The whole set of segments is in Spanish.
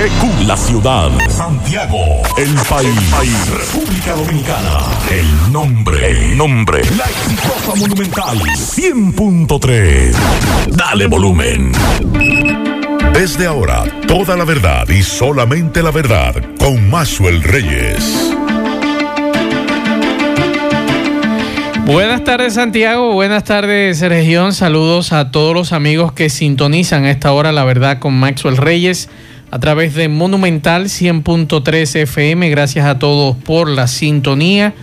GQ, la ciudad. Santiago, el país. República Dominicana. El nombre, el nombre. La exitosa monumental. 100.3. Dale volumen. Desde ahora, toda la verdad y solamente la verdad con Maxwell Reyes. Buenas tardes Santiago, buenas tardes región, saludos a todos los amigos que sintonizan a esta hora la verdad con Maxwell Reyes a través de Monumental 100.3 FM, gracias a todos por la sintonía,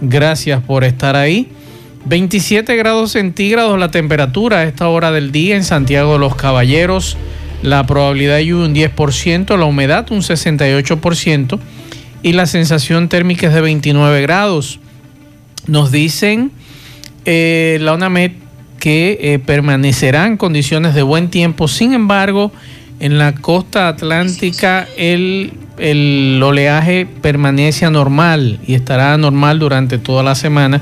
gracias por estar ahí. 27 grados centígrados la temperatura a esta hora del día en Santiago de los Caballeros, la probabilidad de lluvia un 10%, la humedad un 68% y la sensación térmica es de 29 grados. Nos dicen eh, la UNAMED que eh, permanecerán condiciones de buen tiempo, sin embargo, en la costa atlántica el, el oleaje permanece anormal y estará anormal durante toda la semana.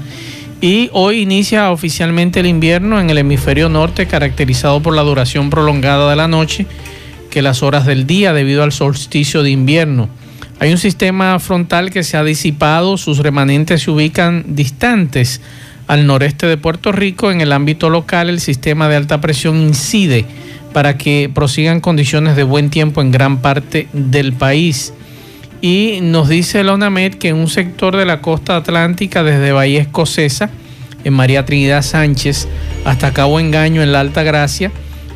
Y hoy inicia oficialmente el invierno en el hemisferio norte, caracterizado por la duración prolongada de la noche que las horas del día debido al solsticio de invierno. Hay un sistema frontal que se ha disipado, sus remanentes se ubican distantes al noreste de Puerto Rico. En el ámbito local, el sistema de alta presión incide para que prosigan condiciones de buen tiempo en gran parte del país. Y nos dice la ONAMED que en un sector de la costa atlántica, desde Bahía Escocesa, en María Trinidad Sánchez, hasta Cabo Engaño, en la Alta Gracia,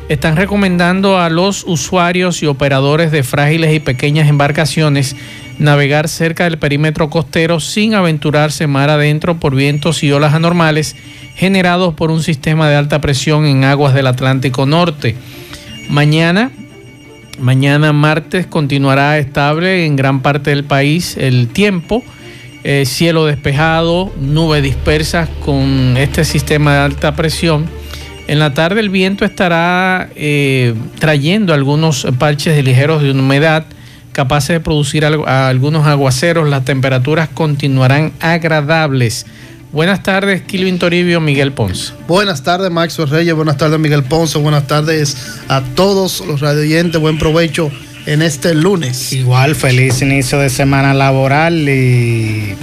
están recomendando a los usuarios y operadores de frágiles y pequeñas embarcaciones navegar cerca del perímetro costero sin aventurarse mar adentro por vientos y olas anormales generados por un sistema de alta presión en aguas del Atlántico Norte. Mañana, mañana martes, continuará estable en gran parte del país el tiempo. Eh, cielo despejado, nubes dispersas con este sistema de alta presión. En la tarde el viento estará eh, trayendo algunos parches de ligeros de humedad capaces de producir algunos aguaceros. Las temperaturas continuarán agradables. Buenas tardes, Kilvin Toribio, Miguel Ponce. Buenas tardes, Maxwell Reyes. Buenas tardes, Miguel Ponce. Buenas tardes a todos los radioyentes. Buen provecho en este lunes. Igual, feliz inicio de semana laboral y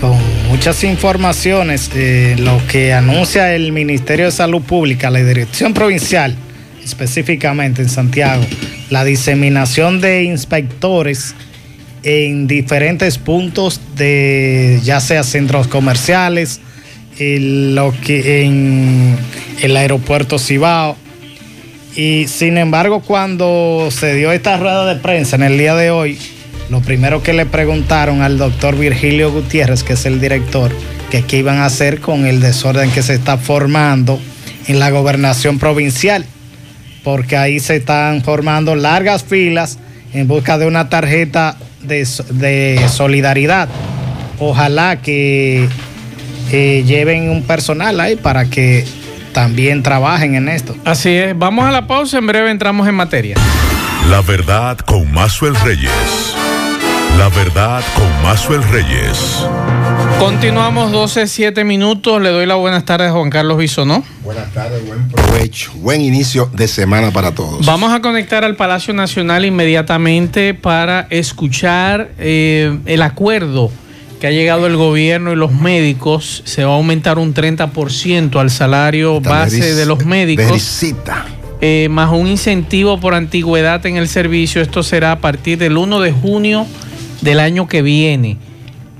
con muchas informaciones. Eh, lo que anuncia el Ministerio de Salud Pública, la Dirección Provincial, específicamente en Santiago, la diseminación de inspectores en diferentes puntos de ya sea centros comerciales, en lo que en el aeropuerto Cibao. Y sin embargo, cuando se dio esta rueda de prensa en el día de hoy, lo primero que le preguntaron al doctor Virgilio Gutiérrez, que es el director, que qué iban a hacer con el desorden que se está formando en la gobernación provincial, porque ahí se están formando largas filas en busca de una tarjeta de, solidaridad. Ojalá que eh, lleven un personal ahí para que también trabajen en esto. Así es, vamos a la pausa, en breve entramos en materia. La verdad con Mazuel Reyes. La verdad con Mazuel Reyes. Continuamos 12, 7 minutos. Le doy la buenas tardes a Juan Carlos Bisonó. Buenas tardes, buen provecho, buen inicio de semana para todos. Vamos a conectar al Palacio Nacional inmediatamente para escuchar eh, el acuerdo que ha llegado el gobierno y los médicos. Se va a aumentar un 30% al salario base de los médicos. Eh, más un incentivo por antigüedad en el servicio. Esto será a partir del 1 de junio del año que viene.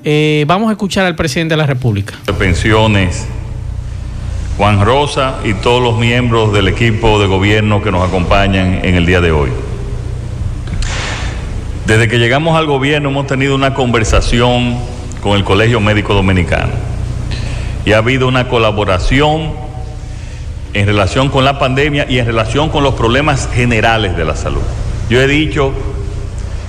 Eh, vamos a escuchar al presidente de la República. Pensiones, Juan Rosa y todos los miembros del equipo de gobierno que nos acompañan en el día de hoy. Desde que llegamos al gobierno hemos tenido una conversación con el Colegio Médico Dominicano y ha habido una colaboración en relación con la pandemia y en relación con los problemas generales de la salud. Yo he dicho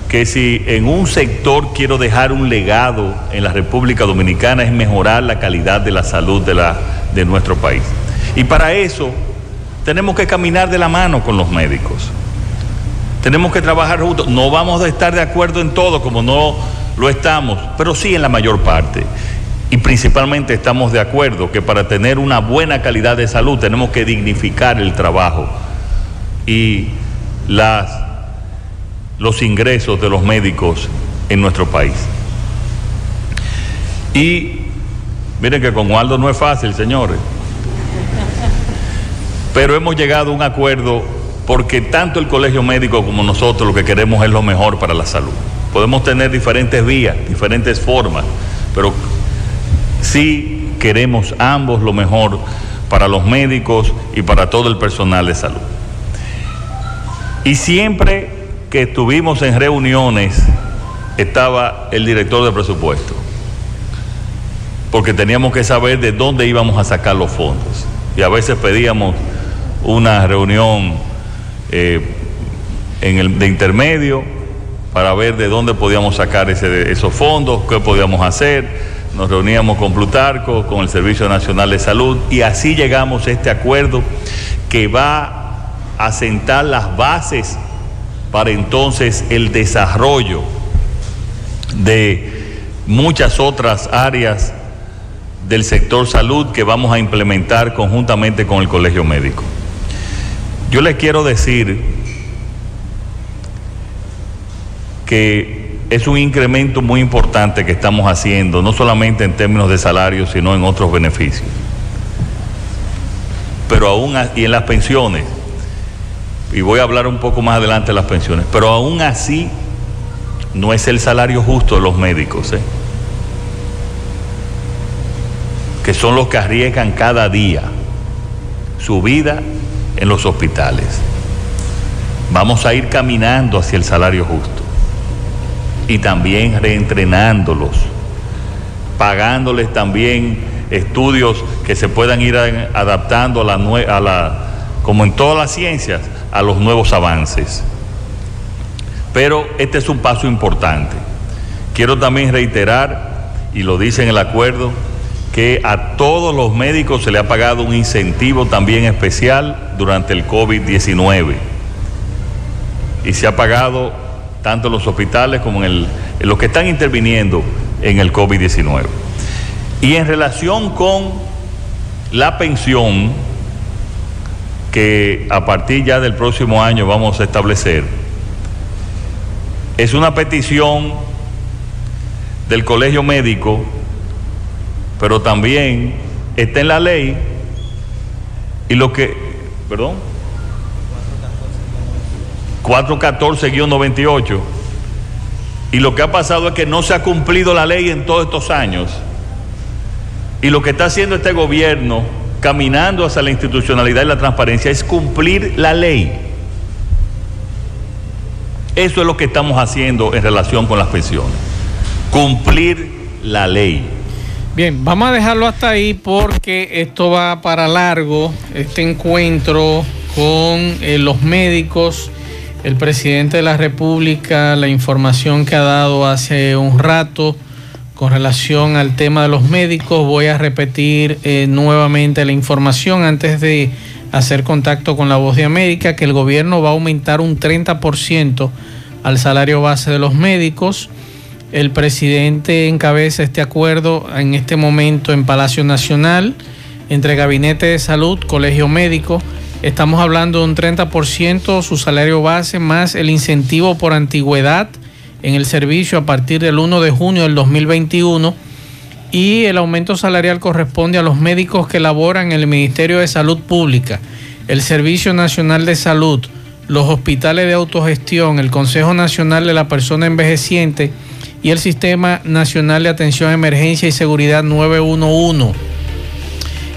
que si en un sector quiero dejar un legado en la República Dominicana es mejorar la calidad de la salud de, la, de nuestro país. Y para eso tenemos que caminar de la mano con los médicos. Tenemos que trabajar juntos. No vamos a estar de acuerdo en todo, como no lo estamos, pero sí en la mayor parte. Y principalmente estamos de acuerdo que para tener una buena calidad de salud tenemos que dignificar el trabajo y las los ingresos de los médicos en nuestro país. Y miren que con Waldo no es fácil, señores. Pero hemos llegado a un acuerdo porque tanto el colegio médico como nosotros lo que queremos es lo mejor para la salud. Podemos tener diferentes vías, diferentes formas, pero sí queremos ambos lo mejor para los médicos y para todo el personal de salud. Y siempre que estuvimos en reuniones estaba el director de presupuesto, porque teníamos que saber de dónde íbamos a sacar los fondos. Y a veces pedíamos una reunión eh, en el, de intermedio para ver de dónde podíamos sacar esos fondos, qué podíamos hacer. Nos reuníamos con Plutarco, con el Servicio Nacional de Salud y así llegamos a este acuerdo que va a sentar las bases para entonces el desarrollo de muchas otras áreas del sector salud que vamos a implementar conjuntamente con el Colegio Médico. Yo les quiero decir que es un incremento muy importante que estamos haciendo, no solamente en términos de salario, sino en otros beneficios. Pero aún, y en las pensiones, y voy a hablar un poco más adelante de las pensiones, pero aún así no es el salario justo de los médicos, ¿eh? que son los que arriesgan cada día su vida en los hospitales. Vamos a ir caminando hacia el salario justo y también reentrenándolos, pagándoles también estudios que se puedan ir adaptando a la, a la como en todas las ciencias, a los nuevos avances. Pero este es un paso importante. Quiero también reiterar, y lo dice en el acuerdo, que a todos los médicos se le ha pagado un incentivo también especial durante el COVID-19. Y se ha pagado tanto en los hospitales como en, el, en los que están interviniendo en el COVID-19. Y en relación con la pensión, que a partir ya del próximo año vamos a establecer, es una petición del Colegio Médico pero también está en la ley y lo que, perdón, 414-98, y lo que ha pasado es que no se ha cumplido la ley en todos estos años, y lo que está haciendo este gobierno, caminando hacia la institucionalidad y la transparencia, es cumplir la ley. Eso es lo que estamos haciendo en relación con las pensiones, cumplir la ley. Bien, vamos a dejarlo hasta ahí porque esto va para largo, este encuentro con eh, los médicos, el presidente de la República, la información que ha dado hace un rato con relación al tema de los médicos. Voy a repetir eh, nuevamente la información antes de hacer contacto con la voz de América, que el gobierno va a aumentar un 30% al salario base de los médicos. El presidente encabeza este acuerdo en este momento en Palacio Nacional entre Gabinete de Salud, Colegio Médico. Estamos hablando de un 30% su salario base más el incentivo por antigüedad en el servicio a partir del 1 de junio del 2021 y el aumento salarial corresponde a los médicos que laboran en el Ministerio de Salud Pública, el Servicio Nacional de Salud, los hospitales de autogestión, el Consejo Nacional de la Persona Envejeciente, y el Sistema Nacional de Atención a Emergencia y Seguridad 911.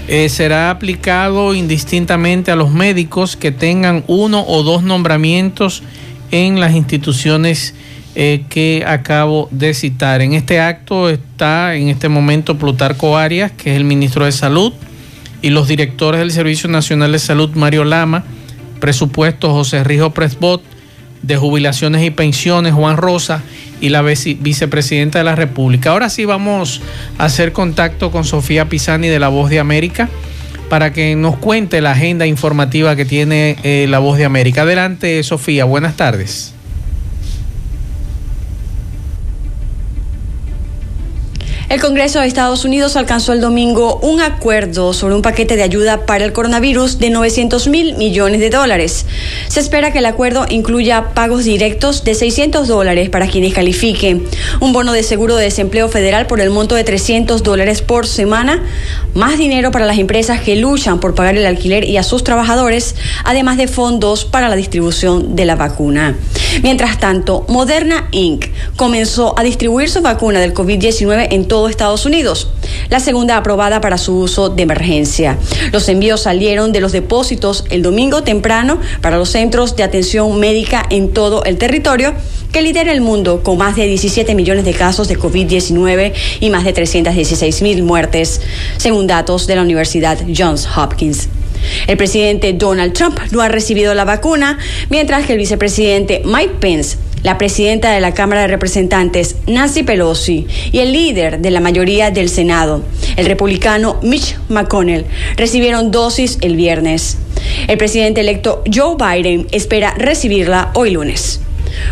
Eh, será aplicado indistintamente a los médicos que tengan uno o dos nombramientos en las instituciones eh, que acabo de citar. En este acto está en este momento Plutarco Arias, que es el ministro de Salud, y los directores del Servicio Nacional de Salud, Mario Lama, presupuesto José Rijo Presbot, de Jubilaciones y Pensiones, Juan Rosa, y la vicepresidenta de la República. Ahora sí vamos a hacer contacto con Sofía Pisani de La Voz de América para que nos cuente la agenda informativa que tiene eh, La Voz de América. Adelante, Sofía, buenas tardes. El Congreso de Estados Unidos alcanzó el domingo un acuerdo sobre un paquete de ayuda para el coronavirus de 900 mil millones de dólares. Se espera que el acuerdo incluya pagos directos de 600 dólares para quienes califiquen, un bono de seguro de desempleo federal por el monto de 300 dólares por semana, más dinero para las empresas que luchan por pagar el alquiler y a sus trabajadores, además de fondos para la distribución de la vacuna. Mientras tanto, Moderna Inc. comenzó a distribuir su vacuna del COVID-19 en todo Estados Unidos, la segunda aprobada para su uso de emergencia. Los envíos salieron de los depósitos el domingo temprano para los centros de atención médica en todo el territorio que lidera el mundo con más de 17 millones de casos de COVID-19 y más de 316 mil muertes, según datos de la Universidad Johns Hopkins. El presidente Donald Trump no ha recibido la vacuna, mientras que el vicepresidente Mike Pence la presidenta de la Cámara de Representantes, Nancy Pelosi, y el líder de la mayoría del Senado, el republicano Mitch McConnell, recibieron dosis el viernes. El presidente electo Joe Biden espera recibirla hoy lunes.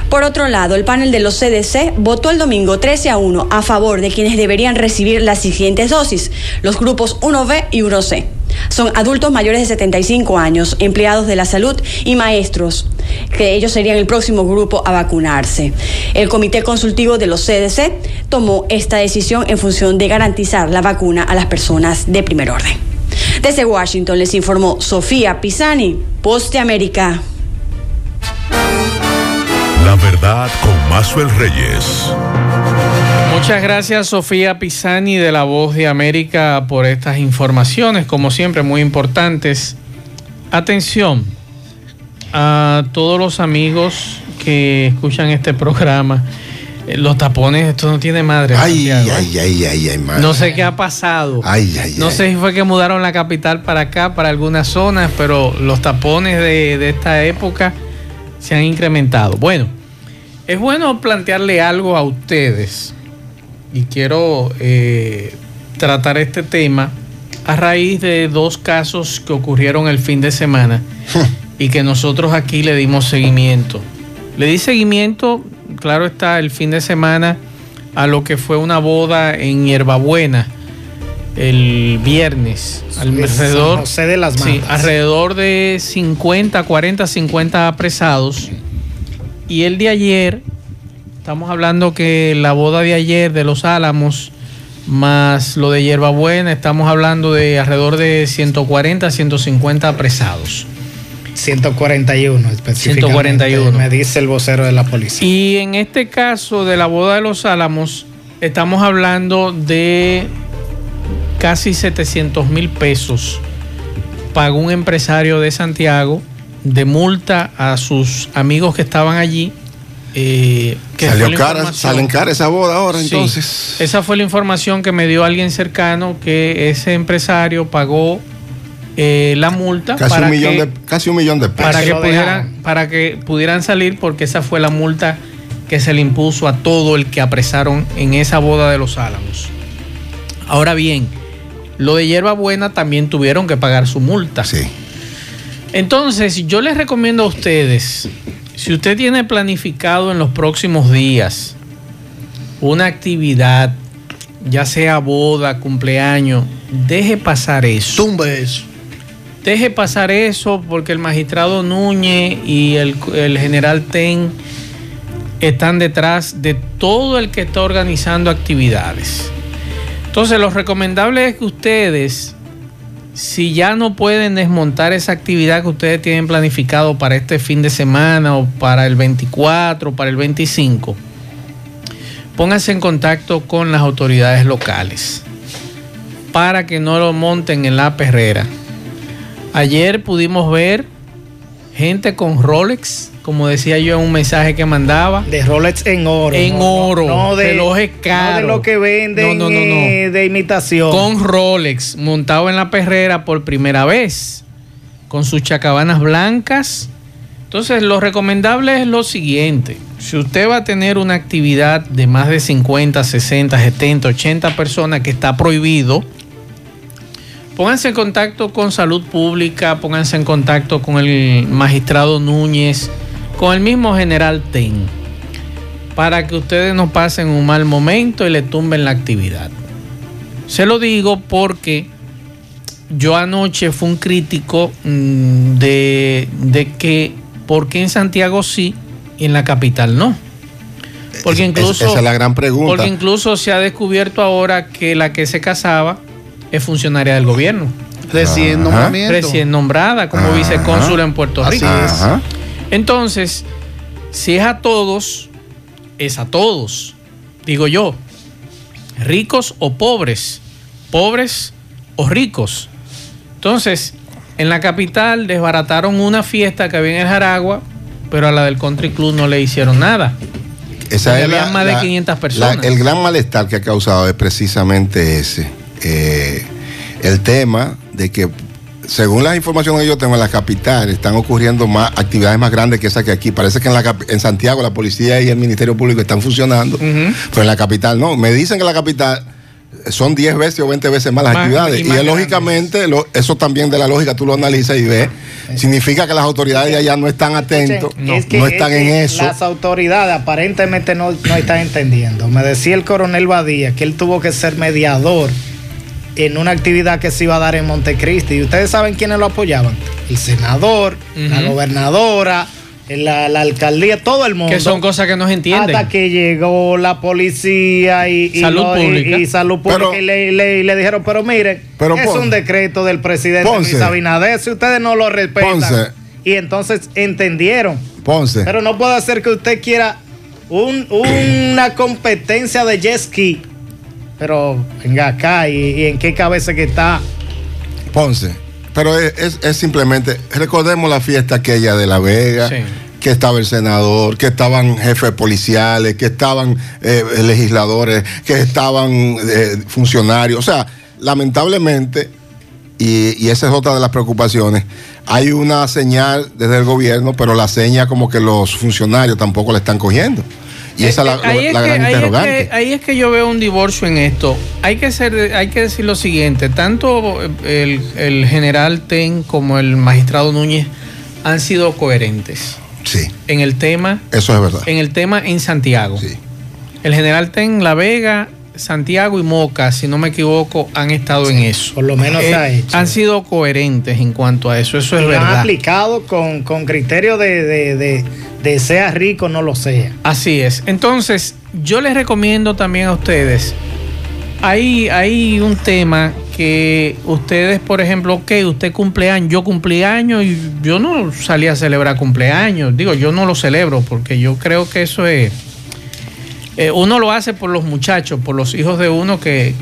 Por otro lado, el panel de los CDC votó el domingo 13 a 1 a favor de quienes deberían recibir las siguientes dosis, los grupos 1B y 1C. Son adultos mayores de 75 años, empleados de la salud y maestros, que ellos serían el próximo grupo a vacunarse. El Comité Consultivo de los CDC tomó esta decisión en función de garantizar la vacuna a las personas de primer orden. Desde Washington les informó Sofía Pisani, Poste América. La verdad con Mazuel Reyes. Muchas gracias Sofía Pisani de La Voz de América por estas informaciones, como siempre muy importantes. Atención a todos los amigos que escuchan este programa. Eh, Los tapones, esto no tiene madre. Ay, ay, ay, ay, ay, madre. No sé qué ha pasado. Ay, ay, No sé si fue que mudaron la capital para acá, para algunas zonas, pero los tapones de, de esta época se han incrementado. Bueno, es bueno plantearle algo a ustedes y quiero eh, tratar este tema a raíz de dos casos que ocurrieron el fin de semana y que nosotros aquí le dimos seguimiento. Le di seguimiento, claro está, el fin de semana a lo que fue una boda en Hierbabuena el viernes. Alrededor, de las sí, alrededor de 50, 40, 50 apresados. Y el de ayer, estamos hablando que la boda de ayer de Los Álamos, más lo de Hierbabuena, estamos hablando de alrededor de 140, 150 apresados. 141 específicamente. 141. Me dice el vocero de la policía. Y en este caso de la boda de los Álamos, estamos hablando de casi 700 mil pesos. Pagó un empresario de Santiago de multa a sus amigos que estaban allí. Eh, que Salió cara, salen cara esa boda ahora, Sí. entonces. Esa fue la información que me dio alguien cercano que ese empresario pagó eh, la multa Casi para un, millón que, de, casi un millón de pesos. para que pudieran para que pudieran salir porque esa fue la multa que se le impuso a todo el que apresaron en esa boda de los Álamos. Ahora bien, lo de Hierba Buena también tuvieron que pagar su multa. Sí. Entonces, yo les recomiendo a ustedes, si usted tiene planificado en los próximos días una actividad, ya sea boda, cumpleaños, deje pasar eso. Tumbe eso. Deje pasar eso porque el magistrado Núñez y el, el general Ten están detrás de todo el que está organizando actividades. Entonces, lo recomendable es que ustedes, si ya no pueden desmontar esa actividad que ustedes tienen planificado para este fin de semana o para el 24 o para el 25, pónganse en contacto con las autoridades locales para que no lo monten en la perrera. Ayer pudimos ver gente con Rolex, como decía yo en un mensaje que mandaba. De Rolex en oro. En no- oro, No, de, relojes no caros. de lo que venden No, no, no, no. eh, de imitación. Con Rolex, montado en la perrera por primera vez, con sus chacabanas blancas. Entonces, lo recomendable es lo siguiente. Si usted va a tener una actividad de más de 50, 60, 70, 80 personas que está prohibido, pónganse en contacto con salud pública, pónganse en contacto con el magistrado Núñez, con el mismo general Ten, para que ustedes no pasen un mal momento y le tumben la actividad. Se lo digo porque yo anoche fui un crítico mm, de, de que por qué en Santiago sí y en la capital no. Porque Es- incluso, esa es la gran pregunta. porque incluso se ha descubierto ahora que la que se casaba es funcionaria del gobierno. Recién nombrada como Ajá. vicecónsula en Puerto Así Rico. es. Entonces, si es a todos, es a todos. Digo yo, ricos o pobres, pobres o ricos. Entonces, en la capital desbarataron una fiesta que había en el Jaragua, pero a la del Country Club no le hicieron nada. Esa es había más de 500 personas. el gran malestar que ha causado es precisamente ese. Eh, el tema de que, según las informaciones que yo tengo en la capital, están ocurriendo más actividades más grandes que esas que aquí. Parece que en, la, en Santiago la policía y el Ministerio Público están funcionando, pero en la capital no. Me dicen que en la capital son 10 veces o 20 veces más las Más- actividades. y Y, más es lógicamente, lo- eso también de la lógica tú lo analizas y ves. Significa que las autoridades de allá no están atentos, Escuchen, no, es que- no están es en eso. Las autoridades aparentemente no, no están entendiendo. Me decía el coronel Badía que él tuvo que ser mediador en una actividad que se iba a dar en Montecristi. ¿Y ustedes saben quiénes lo apoyaban? El senador, la gobernadora, la, la alcaldía, todo el mundo. Que son cosas que no se entienden. Hasta que llegó la policía y, y Salud lo- pública. y salud pública Pero- y, le, y le- y le dijeron, pero miren, Pero es un decreto del presidente Ponce. Luis Abinader, si ustedes no lo respetan. Ponce. Y entonces entendieron. Ponce. Pero no puede ser que usted quiera un- una competencia de jet ski. Pero venga acá y, y en qué cabeza que está. Ponce. Pero es, es- es simplemente, recordemos la fiesta aquella de La Vega, Sí. que estaba el senador, que estaban jefes policiales, que estaban eh, legisladores, que estaban eh, funcionarios. O sea, lamentablemente, y, y esa es otra de las preocupaciones, hay una señal desde el gobierno, pero la seña como que los funcionarios tampoco la están cogiendo. Y esa es la, Eh, ahí, es la que, gran ahí es interrogante. que- ahí es que yo veo un divorcio en esto. Hay que, ser, hay que decir lo siguiente, tanto el, el general Ten como el magistrado Núñez han sido coherentes Sí, en el tema, eso es verdad. en el tema en Santiago. Sí. El general Ten, La Vega, Santiago y Moca, si no me equivoco, han estado en eso. Por lo menos se ha Eh, hecho. Han sido coherentes en cuanto a eso, eso es Y lo han verdad. aplicado con, con criterio de, de, de- de sea rico, no lo sea. Así es. Entonces, yo les recomiendo también a ustedes, hay, hay un tema que ustedes, por ejemplo, ok, usted cumpleaños, yo cumpleaños y yo no salí a celebrar cumpleaños. Digo, yo no lo celebro porque yo creo que eso es... eh, uno lo hace por los muchachos, por los hijos de uno que,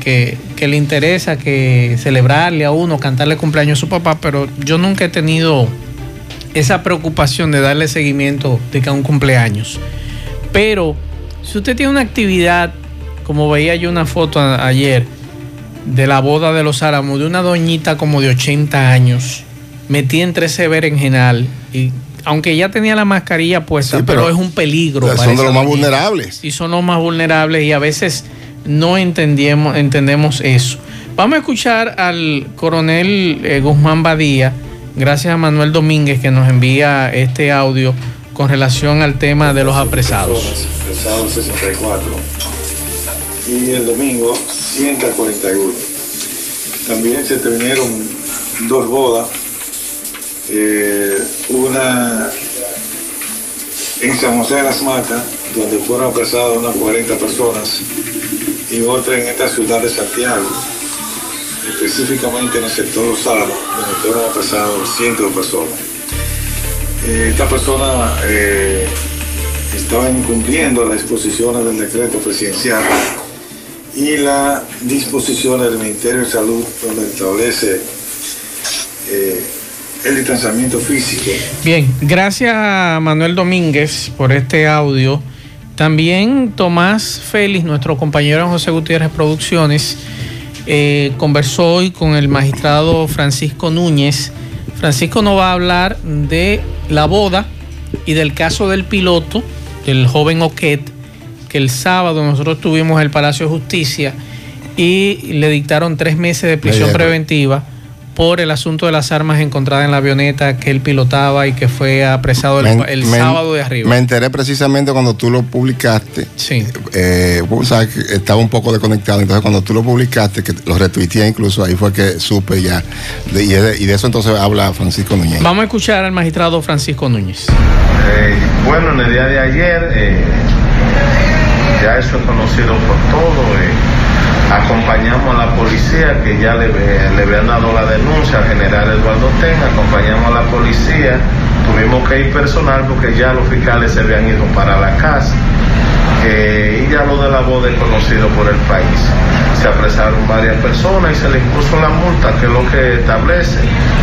le interesa que celebrarle a uno, cantarle cumpleaños a su papá, pero yo nunca he tenido esa preocupación de darle seguimiento de que a un cumpleaños. Pero si usted tiene una actividad, como veía yo una foto ayer, de la boda de los Álamos, de una doñita como de 80 años, metida entre ese berenjenal, y aunque ya tenía la mascarilla puesta, Sí, pero, pero es un peligro. para Son de los más vulnerables. Y son los más vulnerables y a veces no entendemos, entendemos eso. Vamos a escuchar al coronel eh, Guzmán Badía, gracias a Manuel Domínguez que nos envía este audio con relación al tema de los apresados. El sábado 64 y el domingo 141. También se terminaron dos bodas, eh, una en San José de las Matas, donde fueron apresadas unas 40 personas, y otra en esta ciudad de Santiago, específicamente en el sector Álamos, donde fueron apresados cientos de personas. Eh, Esta persona eh, estaba incumpliendo las disposiciones del decreto presidencial y las disposiciones del Ministerio de Salud, donde establece eh, el distanciamiento físico. Bien, gracias a Manuel Domínguez por este audio. También Tomás Félix, nuestro compañero en José Gutiérrez Producciones, eh, conversó hoy con el magistrado Francisco Núñez. Francisco nos va a hablar de la boda y del caso del piloto, del joven Oquet, que el sábado nosotros tuvimos en el Palacio de Justicia y le dictaron tres meses de prisión preventiva por el asunto de las armas encontradas en la avioneta que él pilotaba y que fue apresado el, Me- el me- sábado de arriba. Me enteré precisamente cuando tú lo publicaste. Sí. Eh, sabes estaba un poco desconectado, entonces cuando tú lo publicaste, que lo retuiteé incluso, ahí fue que supe ya. De- y, de, y de eso entonces habla Francisco Núñez. Vamos a escuchar al magistrado Francisco Núñez. Eh, bueno, en el día de ayer, eh, ya eso es conocido por todo. Acompañamos a la policía que ya le, le habían dado la denuncia al general Eduardo Ten, acompañamos a la policía, tuvimos que ir personal porque ya los fiscales se habían ido para la casa. Eh, y ya lo de la boda es conocido por el país. Se apresaron varias personas y se le impuso la multa, que es lo que establece.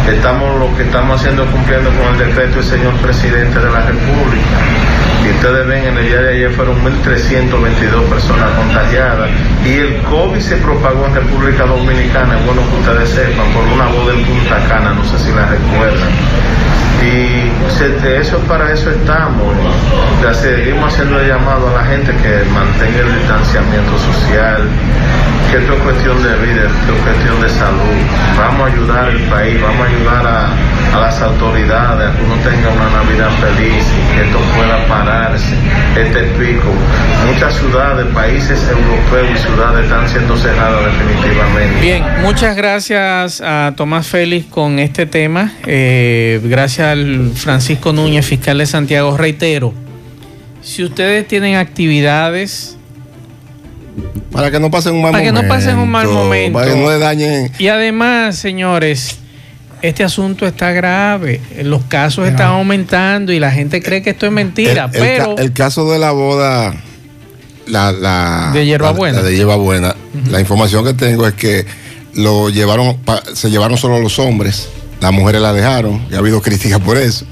Estamos lo que estamos haciendo cumpliendo con el decreto del señor presidente de la República. Y ustedes ven, en el día de ayer fueron 1.322 personas contagiadas y el COVID se propagó en República Dominicana, bueno que ustedes sepan, por una boda en Punta Cana, no sé si la recuerdan. Y de eso para eso estamos. Ya seguimos haciendo el llamado a la gente que mantenga el distanciamiento social, esto es cuestión de vida, esto es cuestión de salud. Vamos a ayudar al país, vamos a ayudar a, las autoridades que uno tenga una Navidad feliz y que esto pueda pararse, este pico. Muchas ciudades, países europeos y ciudades están siendo cerradas definitivamente. Bien, muchas gracias a Tomás Félix con este tema. Eh, gracias al Francisco Núñez, fiscal de Santiago. Reitero, si ustedes tienen actividades Para que no pasen un mal Para que momento. no pasen un mal momento. Para que no le dañen. y además, señores, este asunto está grave. Los casos están aumentando y la gente cree que esto es mentira, el, el pero ca- el caso de la boda, la, la De hierbabuena. la- la de hierbabuena, la información que tengo es que lo llevaron, pa- se llevaron solo los hombres, las mujeres la dejaron, y ha habido críticas por eso.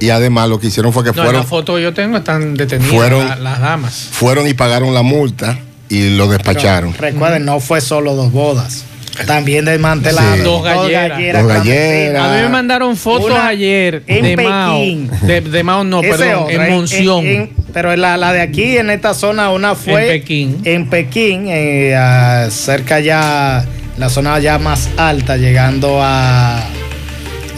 Y además lo que hicieron fue que no, en fueron, la foto que yo tengo están detenidas Fueron- la- las damas. fueron y pagaron la multa y lo despacharon. Recuerden, no fue solo dos bodas. También desmantelaron Sí. Dos galleras. Dos galleras. A mí me mandaron fotos Una ayer en de Mao. De, de Mao no, Ese perdón, otro, en Monción. en- pero la, la de aquí, en esta zona, una fue En Pekín. En Pekín, eh, cerca ya, la zona ya más alta, llegando a.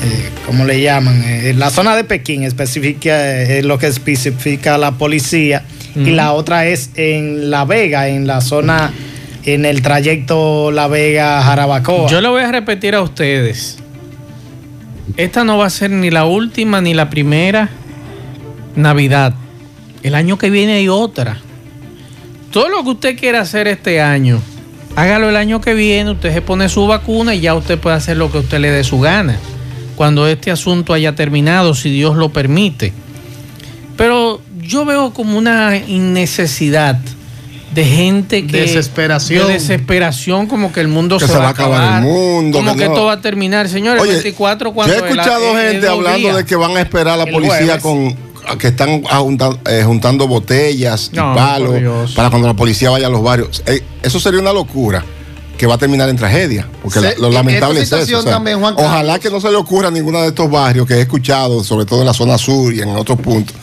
eh, ¿Cómo le llaman? Eh, la zona de Pekín especifica, eh, es lo que especifica la policía. Y la otra es en La Vega, en la zona, en el trayecto La Vega-Jarabacoa. Yo le voy a repetir a ustedes. Esta no va a ser ni la última ni la primera Navidad. El año que viene hay otra. Todo lo que usted quiera hacer este año, hágalo el año que viene. Usted se pone su vacuna y ya usted puede hacer lo que usted le dé su gana. Cuando este asunto haya terminado, si Dios lo permite. Pero yo veo como una innecesidad de gente que. Desesperación. de desesperación, como que el mundo Que se, va a acabar. el mundo, Como que que, no. esto va a terminar. Señores, Oye, el 24 Yo cuando he escuchado gente hablando de que van a esperar a la policía jueves. con que están eh, juntando botellas No, y palos para cuando la policía vaya a los barrios. Eh, eso sería una locura que va a terminar en tragedia, porque lo lamentable es eso. situación o sea, también, Juan ojalá que no se le ocurra a ninguno de estos barrios que he escuchado, sobre todo en la zona sur y en otros puntos.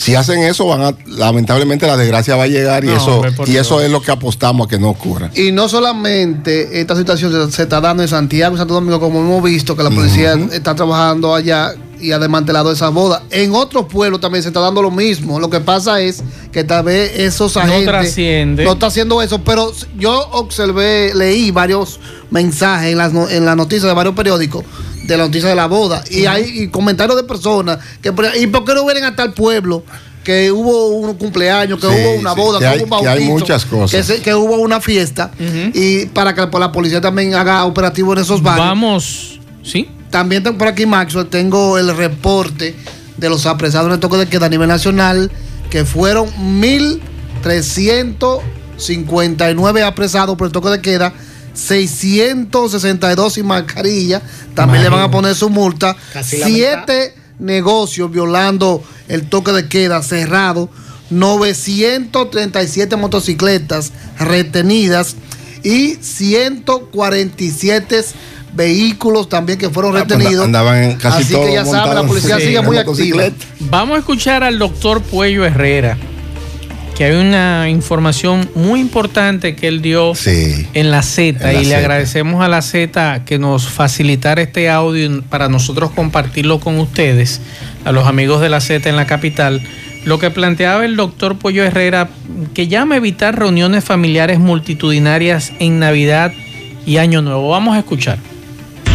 Si hacen eso, van a, lamentablemente la desgracia va a llegar y No, eso hombre, y eso es lo que apostamos a que no ocurra. Y no solamente esta situación se, se está dando en Santiago y Santo Domingo, como hemos visto que la policía está trabajando allá y ha desmantelado esa boda. En otros pueblos también se está dando lo mismo. Lo que pasa es que tal vez esos No agentes trasciende. no está haciendo eso, pero yo observé, leí varios mensajes en las, no- en las noticias de varios periódicos de la noticia de la boda y hay y comentarios de personas que por- y por qué no vienen hasta el pueblo que hubo un cumpleaños, que Sí, hubo una sí, boda, que que, hay- hubo un que hay bautizo, muchas cosas. que se- que hubo una fiesta y para que la policía también haga operativo en esos barrios. Vamos, ¿sí? También tengo por aquí, Maxwell, tengo el reporte de los apresados en el toque de queda a nivel nacional, que fueron 1.359 apresados por el toque de queda, 662 sin mascarilla, también le van a poner su multa, Casi siete negocios violando el toque de queda cerrado, 937 motocicletas retenidas y 147 vehículos también que fueron Ah, pues, retenidos. andaban casi Así todos que ya saben, la montados policía Sí, sigue muy activa. Vamos a escuchar al doctor Puello Herrera, que hay una información muy importante que él dio en la Z la y le Z. agradecemos a la Z que nos facilitara este audio para nosotros compartirlo con ustedes, a los amigos de la Z en la capital. Lo que planteaba el doctor Pollo Herrera, que llama a evitar reuniones familiares multitudinarias en Navidad y Año Nuevo. Vamos a escuchar.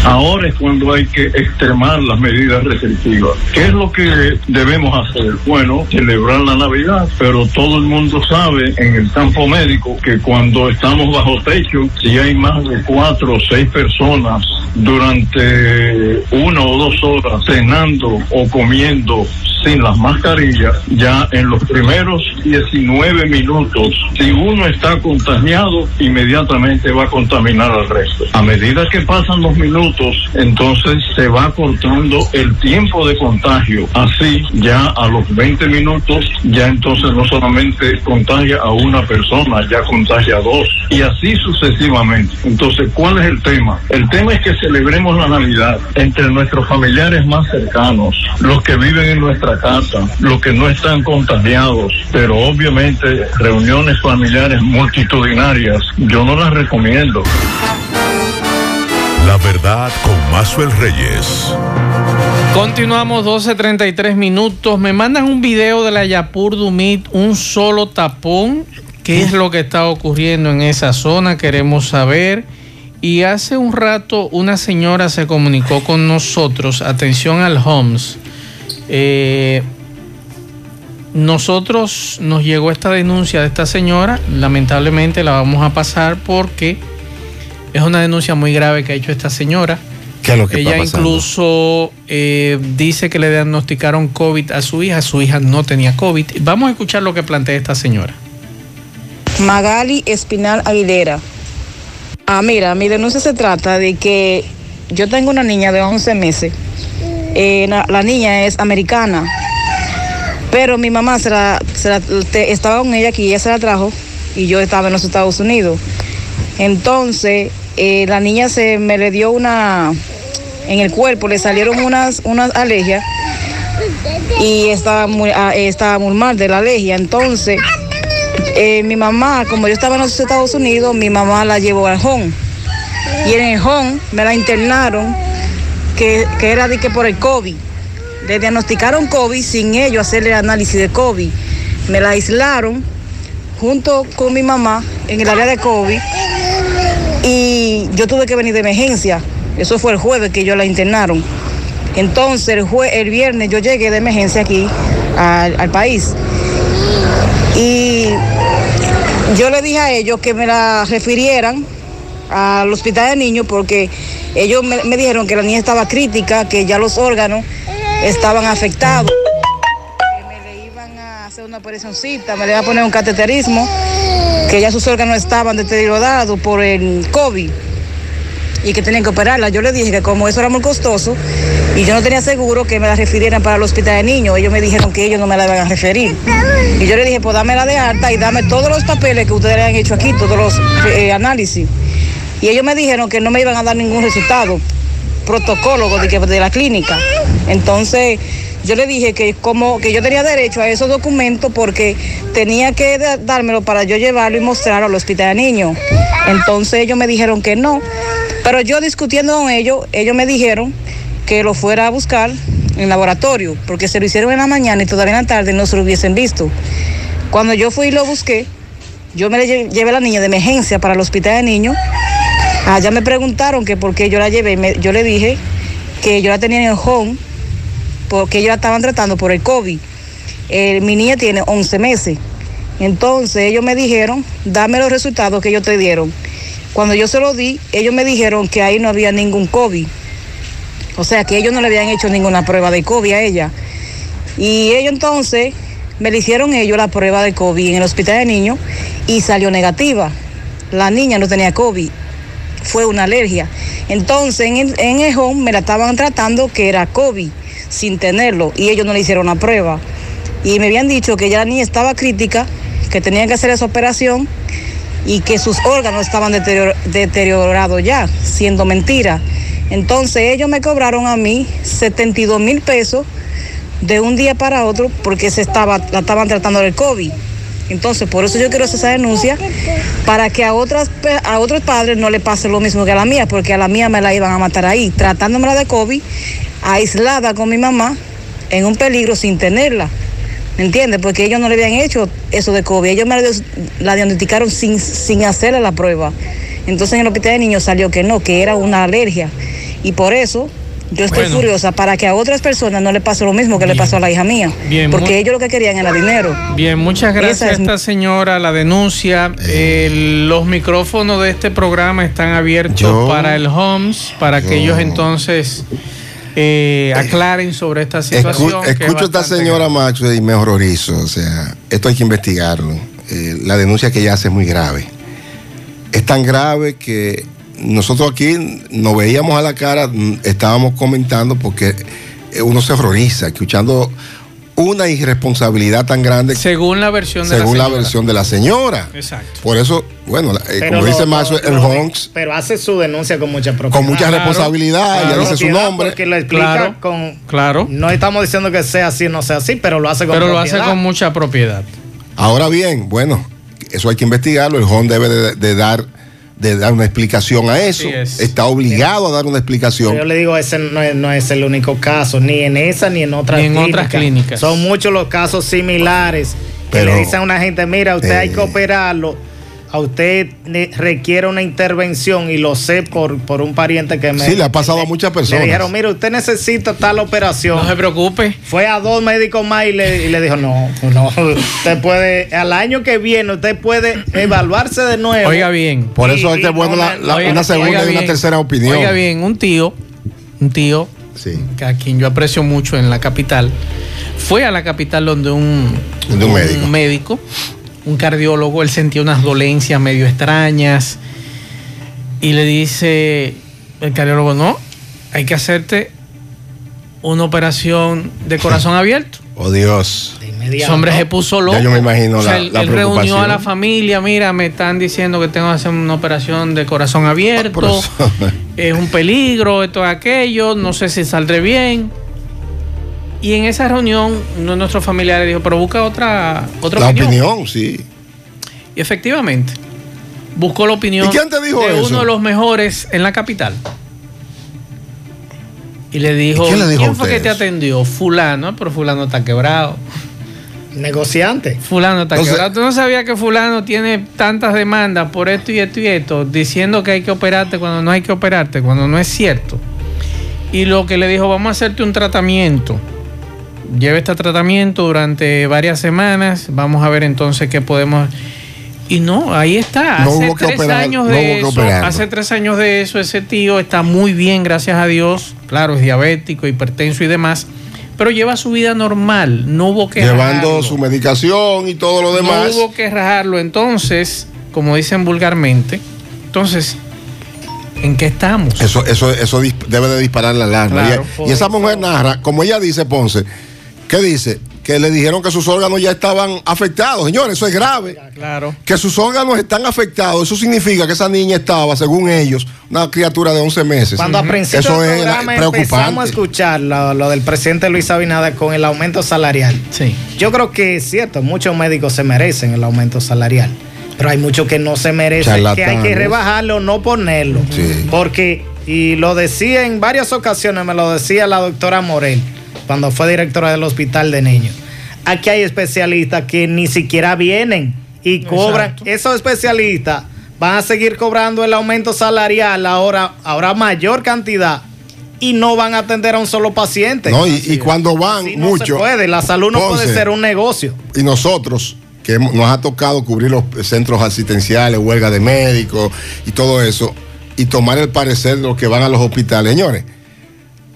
Ahora es cuando hay que extremar las medidas restrictivas. ¿Qué es lo que debemos hacer? Bueno, celebrar la Navidad, pero todo el mundo sabe en el campo médico que cuando estamos bajo techo, si hay más de cuatro o seis personas durante una o dos horas cenando o comiendo sin las mascarillas, ya en los primeros 19 minutos, si uno está contagiado, inmediatamente va a contaminar al resto. A medida que pasan los minutos, entonces se va cortando el tiempo de contagio. Así, ya a los 20 minutos, ya entonces no solamente contagia a una persona, ya contagia a dos. Y así sucesivamente. Entonces, ¿cuál es el tema? El tema es que celebremos la Navidad entre nuestros familiares más cercanos, los que viven en nuestra casa, los que no están contagiados, pero obviamente reuniones familiares multitudinarias, yo no las recomiendo. La verdad con Mazuel Reyes. Continuamos 12.33 minutos. Me mandan un video de la Yapur Dumit, un solo tapón. ¿Qué es lo que está ocurriendo en esa zona? Queremos saber. Y hace un rato una señora se comunicó con nosotros. Atención al Homs. Eh, nosotros nos llegó esta denuncia de esta señora. Lamentablemente la vamos a pasar porque es una denuncia muy grave que ha hecho esta señora. ¿Qué es lo que Ella está pasando? incluso eh, dice que le diagnosticaron COVID a su hija. Su hija no tenía COVID. Vamos a escuchar lo que plantea esta señora. Magali Espinal Aguilera. Ah, mira, mi denuncia se trata de que yo tengo una niña de 11 meses. Eh, la, niña es americana, pero mi mamá estaba con ella aquí, ella se la trajo y yo estaba en los Estados Unidos. Entonces, eh, la niña se me le dio una, en el cuerpo le salieron unas, unas alergias y estaba muy, ah, estaba muy mal de la alergia. Entonces, eh, mi mamá, como yo estaba en los Estados Unidos, mi mamá la llevó al home. Y en el home me la internaron, que, que era de que por el COVID. Le diagnosticaron COVID sin ellos hacerle análisis de COVID. Me la aislaron junto con mi mamá en el área de COVID. Y yo tuve que venir de emergencia. Eso fue el jueves que yo la internaron. Entonces el, jue- el viernes yo llegué de emergencia aquí al, al país. Y yo le dije a ellos que me la refirieran al hospital de niños porque ellos me, dijeron que la niña estaba crítica, que ya los órganos estaban afectados. Me le iban a hacer una operacióncita, me le iban a poner un cateterismo, que ya sus órganos estaban deteriorados por el COVID y que tenían que operarla. Yo le dije que como eso era muy costoso y yo no tenía seguro que me la refirieran para el hospital de niños, ellos me dijeron que ellos no me la iban a referir. Y yo le dije, pues dámela de alta y dame todos los papeles que ustedes le han hecho aquí, todos los eh, análisis. Y ellos me dijeron que no me iban a dar ningún resultado, protocolo de, de la clínica. Entonces yo le dije que como que yo tenía derecho a esos documentos porque tenía que dármelo para yo llevarlo y mostrarlo al hospital de niños. Entonces ellos me dijeron que no. Pero yo discutiendo con ellos, ellos me dijeron que lo fuera a buscar en laboratorio, porque se lo hicieron en la mañana y todavía en la tarde no se lo hubiesen visto. Cuando yo fui y lo busqué, yo me le lle- llevé a la niña de emergencia para el hospital de niños. Allá me preguntaron que por qué yo la llevé. yo le dije que yo la tenía en el home porque ellos la estaban tratando por el COVID. Eh, mi niña tiene 11 meses. Entonces ellos me dijeron, dame los resultados que ellos te dieron. Cuando yo se los di, ellos me dijeron que ahí no había ningún COVID. O sea, que ellos no le habían hecho ninguna prueba de COVID a ella. Y ellos entonces me le hicieron ellos la prueba de COVID en el hospital de niños y salió negativa. La niña no tenía COVID, fue una alergia. Entonces en el home me la estaban tratando que era COVID sin tenerlo y ellos no le hicieron la prueba. Y me habían dicho que ya la niña estaba crítica, que tenían que hacer esa operación y que sus órganos estaban deterior- deteriorados ya, siendo mentira. Entonces ellos me cobraron a mí 72 mil pesos de un día para otro porque se estaba, la estaban tratando del COVID. Entonces, por eso yo quiero hacer esa denuncia, para que a, otras, a otros padres no le pase lo mismo que a la mía, porque a la mía me la iban a matar ahí, tratándomela de COVID, aislada con mi mamá, en un peligro sin tenerla. ¿Me entiendes? Porque ellos no le habían hecho eso de COVID. Ellos me la, diagnosticaron sin, sin hacerle la prueba. Entonces en el hospital de niños salió que no, que era una alergia. Y por eso yo estoy Bueno. furiosa para que a otras personas no le pase lo mismo que le pasó a la hija mía. Bien, porque ellos lo que querían era dinero. Bien, muchas gracias a es- esta señora, la denuncia. Los micrófonos de este programa están abiertos Yo- para el Homes, para que ellos entonces eh, aclaren sobre esta situación. escucho a esta señora grave. Maxwell y me horrorizo. O sea, esto hay que investigarlo. Eh, la denuncia que ella hace es muy grave. Es tan grave que nosotros aquí nos veíamos a la cara, mm, estábamos comentando porque eh, uno se horroriza escuchando una irresponsabilidad tan grande Según la versión de según la versión de la señora. Exacto. Por eso, bueno, eh, como lo- dice lo- Maxwell, el Honks, Pero hace su denuncia con mucha propiedad. con mucha responsabilidad, claro. ella dice su Propiedad, nombre. Porque lo explica Claro. con. Claro. No estamos diciendo que sea así o no sea así, pero lo hace con Pero lo hace propiedad. con mucha propiedad. Ahora bien, bueno, eso hay que investigarlo. El HON debe de, de dar de dar una explicación a eso. Es. Está obligado a dar una explicación. Yo le digo, ese no es, no es el único caso, ni en esa ni en otras Ni en clínicas. otras clínicas. Son muchos los casos similares que le dicen a una gente, mira, usted hay que eh, operarlo, a usted requiere una intervención y lo sé por, por un pariente que me... Sí, le ha pasado a muchas personas. Le dijeron, mira, usted necesita tal operación. No se preocupe. Fue a dos médicos más y le, y le dijo, no, no, usted puede, al año que viene, usted puede evaluarse de nuevo. Oiga bien. Por eso es Y- que es bueno no la- me- la- Oiga- una segunda y una bien. tercera opinión. Oiga bien, un tío, un tío Sí. que a quien yo aprecio mucho en la capital, fue a la capital donde un, De un médico. médico, un cardiólogo, él sentía unas dolencias medio extrañas y le dice el cardiólogo, no, hay que hacerte una operación de corazón abierto. Oh Dios. De inmediato. Ese hombre se puso loco. Ya yo me imagino O sea, la- él, la él reunió a la familia, mira, me están diciendo que tengo que hacer una operación de corazón abierto, es un peligro, esto, aquello, no sé si saldré bien. Y en esa reunión, uno de nuestros familiares dijo, pero busca otra, otra La opinión. opinión, sí. Y efectivamente, buscó la opinión ¿Y quién te dijo de eso? uno de los mejores en la capital. Y le dijo, ¿Y quién le dijo a ¿quién fue que te atendió? Fulano, pero fulano está quebrado. Negociante. Fulano está Entonces- quebrado. Tú no sabías que fulano tiene tantas demandas por esto y esto y esto, diciendo que hay que operarte cuando no hay que operarte, cuando no es cierto. Y lo que le dijo, vamos a hacerte un tratamiento. Lleva este tratamiento durante varias semanas. Vamos a ver entonces qué podemos. Y no, ahí está. Hace tres operar- años de eso. Hace tres años de eso, ese tío está muy bien, gracias a Dios. Claro, es diabético, hipertenso y demás. Pero lleva su vida normal. No hubo que Llevando rajarlo. su medicación y todo lo demás. No hubo que rajarlo. Entonces, como dicen vulgarmente, entonces, ¿en qué estamos? Eso, eso, debe de disparar la alarma. Claro, y, y esa mujer narra, como ella dice, Ponce, ¿qué dice? Que le dijeron que sus órganos ya estaban afectados. Señores, eso es grave. Claro. Que sus órganos están afectados. Eso significa que esa niña estaba, según ellos, una criatura de 11 meses. Cuando a principio Eso del es programa preocupante. empezamos a escuchar lo, lo del presidente Luis Abinader con el aumento salarial. Sí. Yo creo que es cierto, muchos médicos se merecen el aumento salarial, pero hay muchos que no se merecen, que hay que rebajarlo, no ponerlo. Sí. Porque, y lo decía en varias ocasiones, me lo decía la doctora Morel, cuando fue directora del hospital de niños. Aquí hay especialistas que ni siquiera vienen y cobran. Exacto. Esos especialistas van a seguir cobrando el aumento salarial ahora, ahora mayor cantidad y no van a atender a un solo paciente. No, y, y cuando van no se mucho. puede, la salud no puede ser un negocio. Y nosotros, que hemos- nos ha tocado cubrir los centros asistenciales, huelga de médicos y todo eso, y tomar el parecer de los que van a los hospitales. Señores,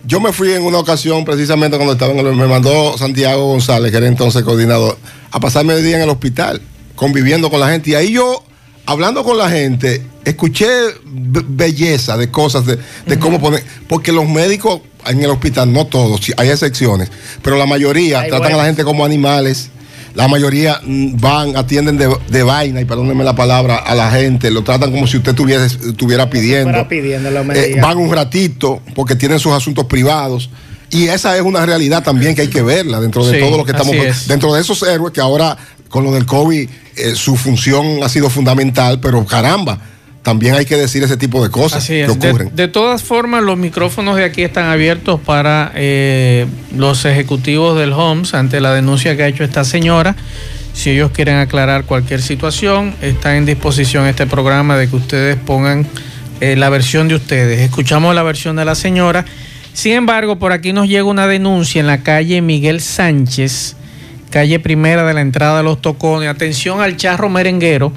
yo me fui en una ocasión, precisamente cuando estaba en el, me mandó Santiago González, que era entonces coordinador, a pasarme el día en el hospital, conviviendo con la gente. Y ahí yo, hablando con la gente, escuché be- belleza de cosas, de, de cómo poner, porque los médicos en el hospital, no todos, hay excepciones, pero la mayoría tratan a la gente como animales. La mayoría mm, van, atienden de, de vaina, y perdónenme la palabra, a la gente, lo tratan como si usted tuviese- estuviera pidiendo. Me Eh, van un ratito porque tienen sus asuntos privados. Y esa es una realidad también que hay que verla dentro de Sí, todo lo que estamos. es. Dentro de esos héroes que ahora con lo del COVID, eh, su función ha sido fundamental, pero caramba, también hay que decir ese tipo de cosas Así que. De, ocurren. de todas formas, los micrófonos de aquí están abiertos para eh, los ejecutivos del HOMS ante la denuncia que ha hecho esta señora. Si ellos quieren aclarar cualquier situación, está en disposición este programa de que ustedes pongan eh, la versión de ustedes. Escuchamos la versión de la señora. Sin embargo, por aquí nos llega una denuncia en la calle Miguel Sánchez, calle primera de la entrada de los Tocones. Atención al charro merenguero.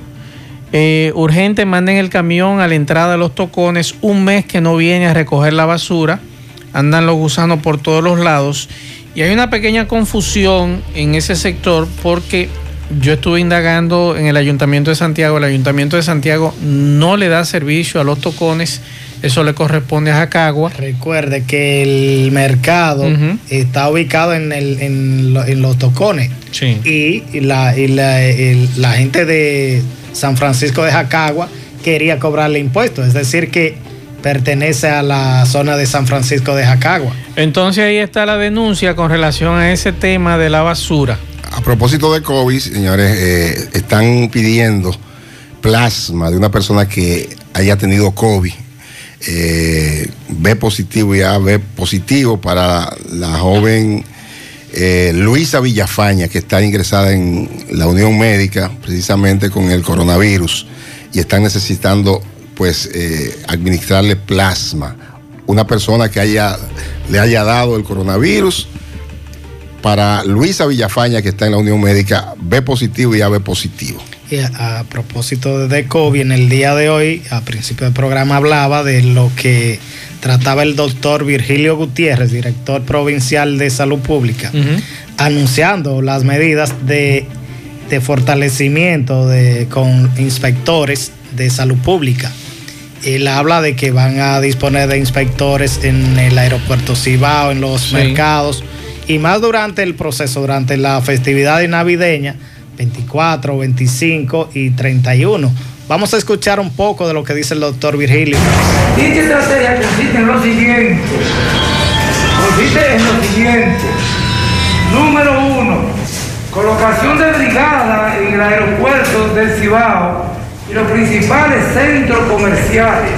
Eh, urgente, manden el camión a la entrada de los tocones. Un mes que no viene a recoger la basura. Andan los gusanos por todos los lados. Y hay una pequeña confusión en ese sector porque yo estuve indagando en el Ayuntamiento de Santiago. El Ayuntamiento de Santiago no le da servicio a los tocones. Eso le corresponde a Jacagua. Recuerde que el mercado está ubicado en, el- en lo- en los tocones. Sí. Y, y la, y la- el- la gente de San Francisco de Jacagua quería cobrarle impuestos. Es decir, que pertenece a la zona de San Francisco de Jacagua. Entonces ahí está la denuncia con relación a ese tema de la basura. A propósito de COVID, señores, eh, están pidiendo plasma de una persona que haya tenido COVID. Eh, B positivo y AB positivo para la joven eh, Luisa Villafaña, que está ingresada en la Unión Médica precisamente con el coronavirus y están necesitando pues eh, administrarle plasma. Una persona que haya, le haya dado el coronavirus para Luisa Villafaña, que está en la Unión Médica, B positivo y AB positivo. A, a propósito de COVID, en el día de hoy, a principio del programa, hablaba de lo que trataba el doctor Virgilio Gutiérrez, director provincial de salud pública, anunciando las medidas de, de fortalecimiento de, con inspectores de salud pública. Él habla de que van a disponer de inspectores en el aeropuerto Cibao, en los Sí. mercados, y más durante el proceso, durante la festividad navideña, 24, 25 y 31. Vamos a escuchar un poco de lo que dice el doctor Virgilio. Dicha estrategia consiste en lo siguiente. Consiste en lo siguiente. Número uno, colocación de brigada en el aeropuerto del Cibao y los principales centros comerciales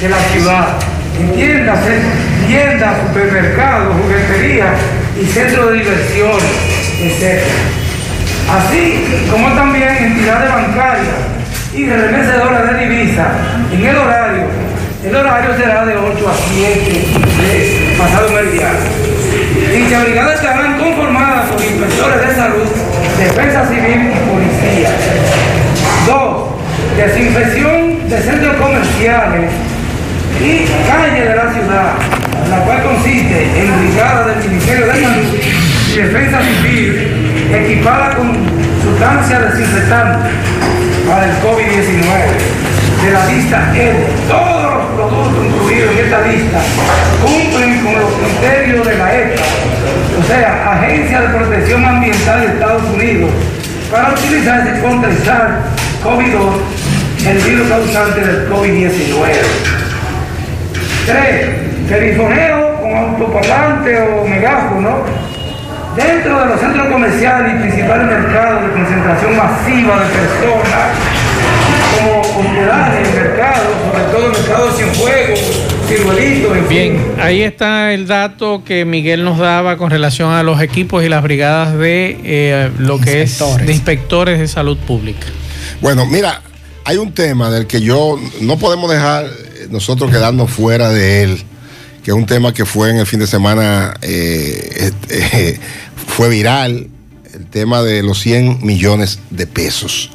de la ciudad. Entiéndase, tiendas, supermercados, jugueterías y centros de diversión, etc. Así como también entidades bancarias y remesedoras de divisas en el horario. El horario será de 8 a 7 de pasado meridiano. Dichas brigadas estarán conformadas por inspectores de salud, defensa civil y policía. Dos, desinfección de centros comerciales y calles de la ciudad, la cual consiste en brigada del Ministerio de Salud y Defensa Civil equipada con sustancias desinfectantes para el COVID-19 de la lista L. Todos los productos incluidos en esta lista cumplen con los criterios de la EPA, o sea, Agencia de Protección Ambiental de Estados Unidos, para utilizarse contra el SARS-CoV-2, el virus causante del COVID-19. Tres, perifoneo con autoparlante o megáfono dentro de los centros comerciales y principales mercados de concentración masiva de personas, como hospedaje, mercados, sobre todo mercados sin fuego, ciruelitos, en Bien, fin. ahí está el dato que Miguel nos daba con relación a los equipos y las brigadas de eh, lo que es de inspectores de salud pública. Bueno, mira, hay un tema del que yo no podemos dejar eh, nosotros quedarnos fuera de él, que es un tema que fue en el fin de semana, eh, fue viral, el tema de los 100 millones de pesos.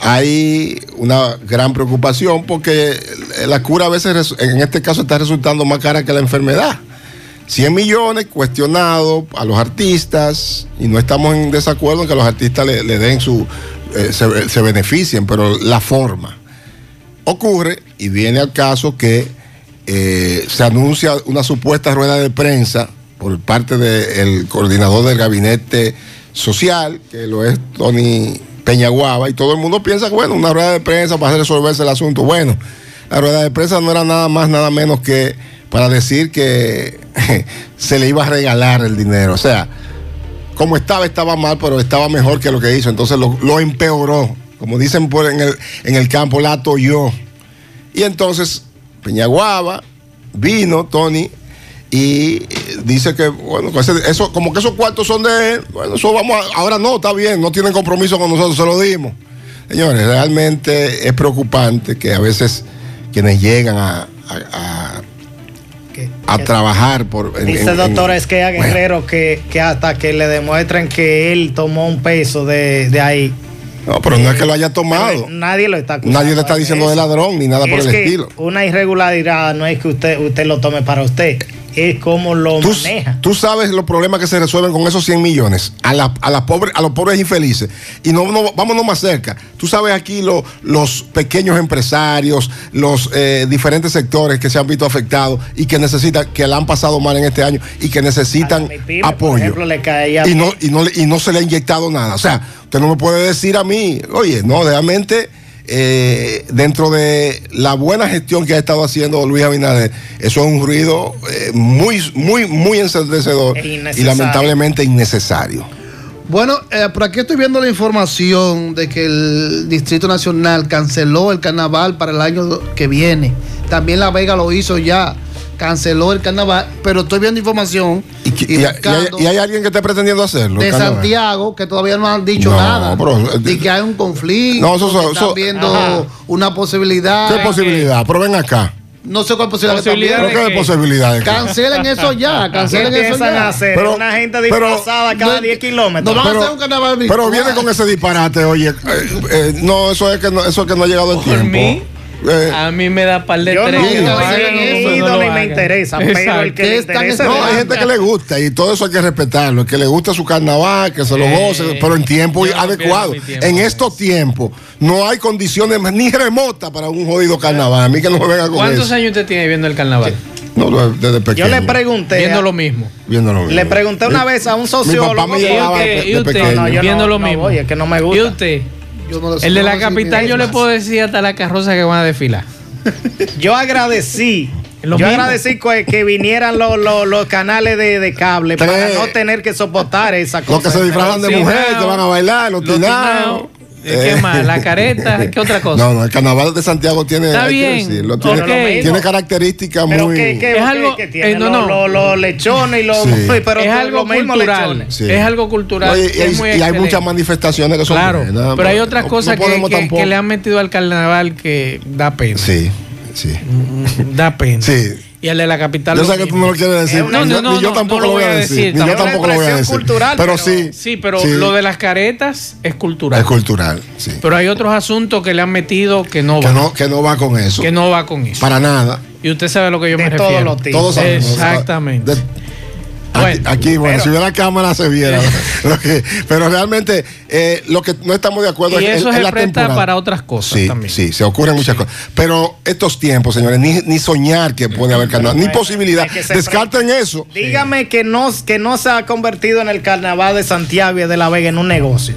Hay una gran preocupación porque la cura a veces, en este caso, está resultando más cara que la enfermedad. 100 millones cuestionados a los artistas y no estamos en desacuerdo en que los artistas le, den su, eh, se, se beneficien, pero la forma. Ocurre y viene al caso que eh, se anuncia una supuesta rueda de prensa por parte del coordinador del gabinete social, que lo es Tony Peñaguaba, y todo el mundo piensa que, bueno, una rueda de prensa para resolverse el asunto. Bueno, la rueda de prensa no era nada más, nada menos que para decir que se le iba a regalar el dinero. O sea, como estaba, estaba mal, pero estaba mejor que lo que hizo. Entonces lo, empeoró. Como dicen en, el, campo, la atolló. Y entonces Peñaguaba vino, Tony, y eh, dice que, bueno, eso, como que esos cuartos son de él. Bueno, eso vamos a- ahora no, está bien, no tienen compromiso con nosotros, se lo dimos. Señores, realmente es preocupante que a veces quienes llegan a, a- a- a trabajar por... en- Dice en- doctor Esquea Bueno. Guerrero que, que hasta que le demuestren que él tomó un peso de, de ahí. No, pero no es que lo haya tomado. Pero Nadie lo está. Nadie le está diciendo de ladrón ni nada por el estilo. Una irregularidad no es que usted, usted lo tome para usted, es como lo Tú, maneja. tú sabes los problemas que se resuelven con esos 100 millones a, la- a, las pobres, a los pobres infelices. Y no, no- vámonos más cerca. Tú sabes aquí lo- los pequeños empresarios, los eh, diferentes sectores que se han visto afectados y que necesitan, que la han pasado mal en este año y que necesitan pyme, por apoyo. ejemplo, le caía- y, no, y, no, y no se le ha inyectado nada. O sea, usted no me puede decir a mí, oye, no, realmente. Eh, dentro de la buena gestión que ha estado haciendo Luis Abinader, eso es un ruido eh, muy, muy, muy ensordecedor y lamentablemente innecesario. Bueno, eh, por aquí estoy viendo la información de que el Distrito Nacional canceló el carnaval para el año que viene. También La Vega lo hizo ya, canceló el carnaval, pero estoy viendo información Y, y- y hay, buscando y hay alguien que esté pretendiendo hacerlo. de? Santiago que todavía no han dicho No, nada. pero, eh, y que hay un conflicto. No, eso- eso- que están eso- viendo Ajá. una posibilidad. ¿Qué posibilidad? Pero ven acá. No sé cuál posibilidad. que Posibilidad están de viendo. ¿Qué posibilidad? de qué? Cancelen eso ya, cancelen ¿Qué eso ya. hacer? Pero- una gente disfrazada cada no- 10 kilómetros. no van a Pero- hacer un carnaval Pero viene con ese disparate, oye. eh, eh, no, eso es que no, eso es que no ha llegado el Por tiempo. mí, Eh, A mí me da par de Yo no, tres. no lo he ido no ni me interesa, pero el Exacto. que le ¿Qué interesa. no, hay gente que le gusta y todo eso hay que respetarlo. El que le gusta su carnaval, que se lo Eh, goce, pero en tiempo yo no adecuado. mi tiempo En estos tiempos no hay condiciones ni remotas para un jodido carnaval. A mí que no me venga con ¿Cuántos eso. años usted tiene viendo el carnaval? No, no, desde pequeño. Yo le pregunté. Viendo a- lo mismo. Viendo lo mismo. Le pregunté una vez a un Mi sociólogo. papá me ¿Y llevaba usted? de, ¿Y de usted? pequeño. No, yo Viendo no- lo no mismo. voy, es que no me ¿Y gusta. usted? Yo no El de no la capital, yo le puedo decir hasta la carroza que van a desfilar. Yo agradecí. Lo yo mismo. agradecí que, vinieran los, los- los canales de, de cable para no tener que soportar esa Los cosa. que se disfrazan de Los mujer, que van a bailar, los los tinados. Tinados. ¿Qué más? ¿La careta? ¿Qué otra cosa? No, no, el carnaval de Santiago tiene, Está hay que bien, decirlo, tiene, ok. tiene características Pero muy. que, que, Es algo- que tiene eh, no, los, no. los- los lechones y los. Sí. Pero es algo cultural. Sí. Es algo cultural. Que y, es muy y hay muchas manifestaciones que son Claro, buenas, pero hay no- otras no- cosas no que, que- que le han metido al carnaval que da pena. Sí, sí. Da pena. Sí. Y el de la capital. Yo sé que tú no lo quieres decir. Ni no, no, ni yo no, tampoco no lo voy a decir. Ni yo tampoco. lo voy a expresión decir. cultural, pero, sí. Sí, pero sí, lo de las caretas es cultural. es cultural. Sí. Pero hay otros asuntos que le han metido que no no, que no va con eso. Que no va con eso. Para nada. Y usted sabe a lo que yo De me todos refiero. los tipos. Todos sabemos. Exactamente. Bueno, aquí, bueno, pero- si hubiera cámara se viera. lo que- pero realmente eh, lo que no estamos de acuerdo y es, eso es se la presta temporada. para otras cosas Sí, también. sí, se ocurren muchas cosas. Pero estos tiempos, señores, ni, ni soñar que puede haber carnaval, ni posibilidad. es que se Descarten eso. Dígame que no, que no se ha convertido en el carnaval de Santiago y de La Vega en un negocio.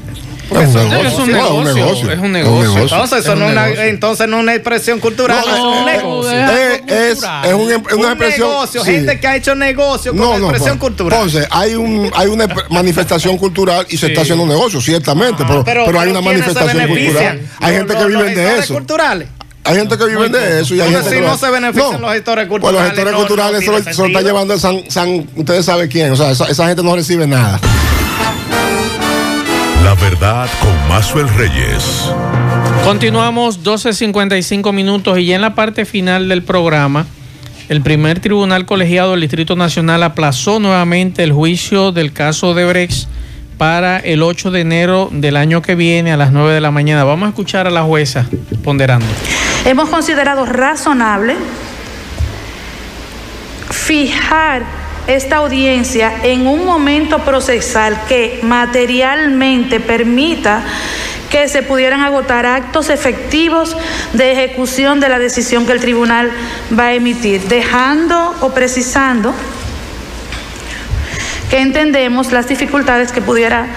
Es un Es un negocio, negocio, es un negocio. Entonces, eso Es no una, entonces no es una expresión cultural, No, es un negocio. es un- es una un expresión. negocio, sí. gente que ha hecho negocio con No, no, expresión cultural. Entonces, hay, un, hay una manifestación cultural y se Sí. está haciendo un negocio, ciertamente, pero, pero, hay una ¿quiénes se manifestación cultural. Hay gente que viven de eso. culturales. Hay gente que vive de eso y hay Entonces, gente si que no lo- se benefician los gestores Pues culturales, los gestores no- culturales no se, lo, tiene se lo está sentido. llevando el San, San- ustedes saben quién, o sea, esa, esa gente no recibe nada. La verdad con Mazuel Reyes. Continuamos 12.55 minutos y ya en la parte final del programa, el primer tribunal colegiado del Distrito Nacional aplazó nuevamente el juicio del caso de Brex para el 8 de enero del año que viene a las 9 de la mañana. Vamos a escuchar a la jueza ponderando. Hemos considerado razonable fijar esta audiencia en un momento procesal que materialmente permita que se pudieran agotar actos efectivos de ejecución de la decisión que el tribunal va a emitir, dejando o precisando que entendemos las dificultades que pudiera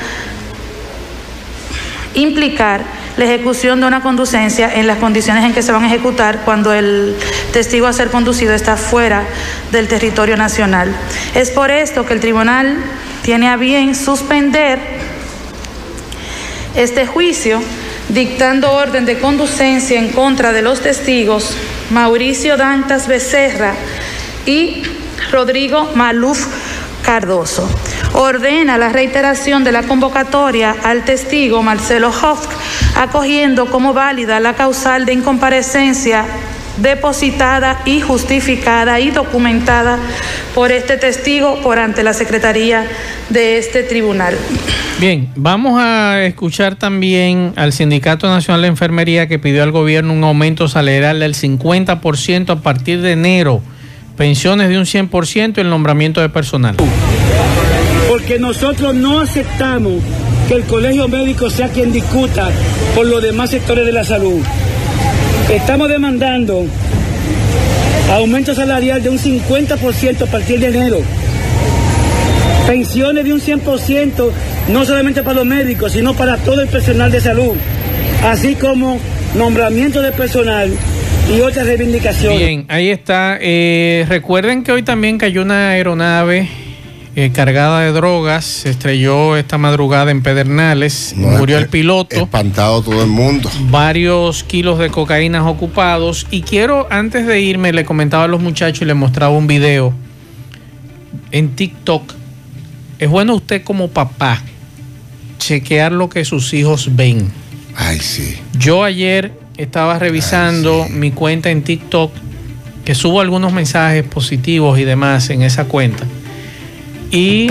implicar la ejecución de una conducencia en las condiciones en que se van a ejecutar cuando el testigo a ser conducido está fuera del territorio nacional. Es por esto que el tribunal tiene a bien suspender este juicio dictando orden de conducencia en contra de los testigos Mauricio Dantas Becerra y Rodrigo Maluf Cardoso. Ordena la reiteración de la convocatoria al testigo Marcelo Hoff, acogiendo como válida la causal de incomparecencia depositada y justificada y documentada por este testigo por ante la Secretaría de este tribunal. Bien, vamos a escuchar también al Sindicato Nacional de Enfermería que pidió al gobierno un aumento salarial del 50% a partir de enero, pensiones de un 100% y el nombramiento de personal. Porque nosotros no aceptamos que el colegio médico sea quien discuta por los demás sectores de la salud. Estamos demandando aumento salarial de un 50% a partir de enero. Pensiones de un 100%, no solamente para los médicos, sino para todo el personal de salud. Así como nombramiento de personal y otras reivindicaciones. Bien, ahí está. Eh, recuerden que hoy también cayó una aeronave eh, cargada de drogas, se estrelló esta madrugada en Pedernales, murió el piloto. Espantado todo el mundo. Varios kilos de cocaína ocupados. Y quiero, antes de irme, le comentaba a los muchachos y les mostraba un video en TikTok. Es bueno usted como papá chequear lo que sus hijos ven. Ay, sí. Yo ayer estaba revisando mi cuenta en TikTok, que subo algunos mensajes positivos y demás en esa cuenta. Y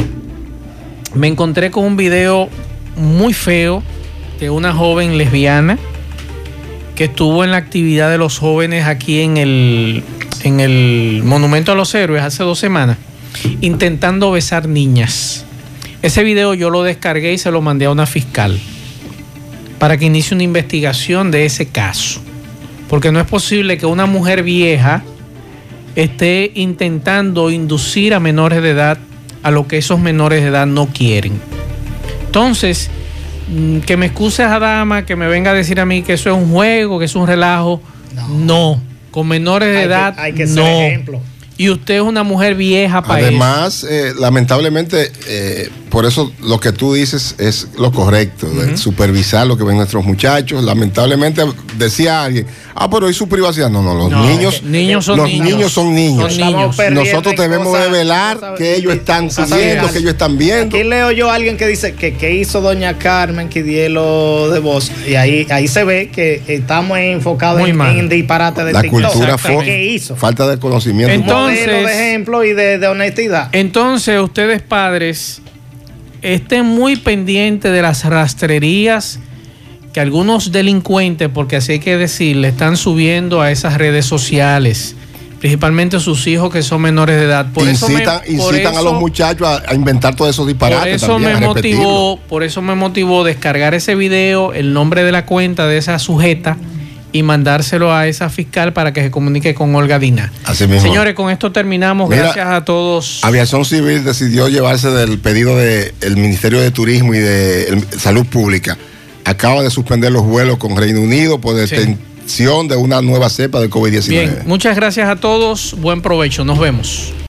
me encontré con un video muy feo de una joven lesbiana que estuvo en la actividad de los jóvenes aquí en el, en el Monumento a los Héroes hace dos semanas, intentando besar niñas. Ese video yo lo descargué y se lo mandé a una fiscal para que inicie una investigación de ese caso. Porque no es posible que una mujer vieja esté intentando inducir a menores de edad a lo que esos menores de edad no quieren. Entonces, mm, que me excuse a dama, que me venga a decir a mí que eso es un juego, que es un relajo. No, con menores de Hay que- edad, hay que ser no. ejemplo. Y usted es una mujer vieja para eso. Además, eh, lamentablemente, eh, por eso lo que tú dices es lo correcto, de supervisar lo que ven nuestros muchachos. Lamentablemente decía alguien, ah, pero ¿y su privacidad? No, no, los No, niños, niños son los niños. niños son niños. Son niños. Nosotros debemos de velar que ellos están cosas viendo, reales. que ellos están viendo. Aquí leo yo a alguien que dice que, que hizo doña Carmen Quidielo de voz y ahí, ahí se ve que estamos enfocados Muy en, mal. en disparate de La TikTok. cultura ¿Qué hizo? falta de conocimiento. Entonces- Modelo de ejemplo y de, de honestidad. Entonces, ustedes padres, estén muy pendientes de las rastrerías que algunos delincuentes, porque así hay que decir, le están subiendo a esas redes sociales, principalmente sus hijos que son menores de edad. Por eso me- incitan por incitan a eso- los muchachos a, a inventar todos esos Por disparates. eso también, me motivó, por eso me motivó descargar ese video, el nombre de la cuenta de esa sujeta y mandárselo a esa fiscal para que se comunique con Olga Dina. Así mismo. Señores, con esto terminamos. Mira, Gracias a todos. Aviación Civil decidió llevarse del pedido del Ministerio de Turismo y de Salud Pública. Acaba de suspender los vuelos con Reino Unido por detención de una nueva cepa del COVID-19. Bien, muchas gracias a todos. Buen provecho. Nos vemos.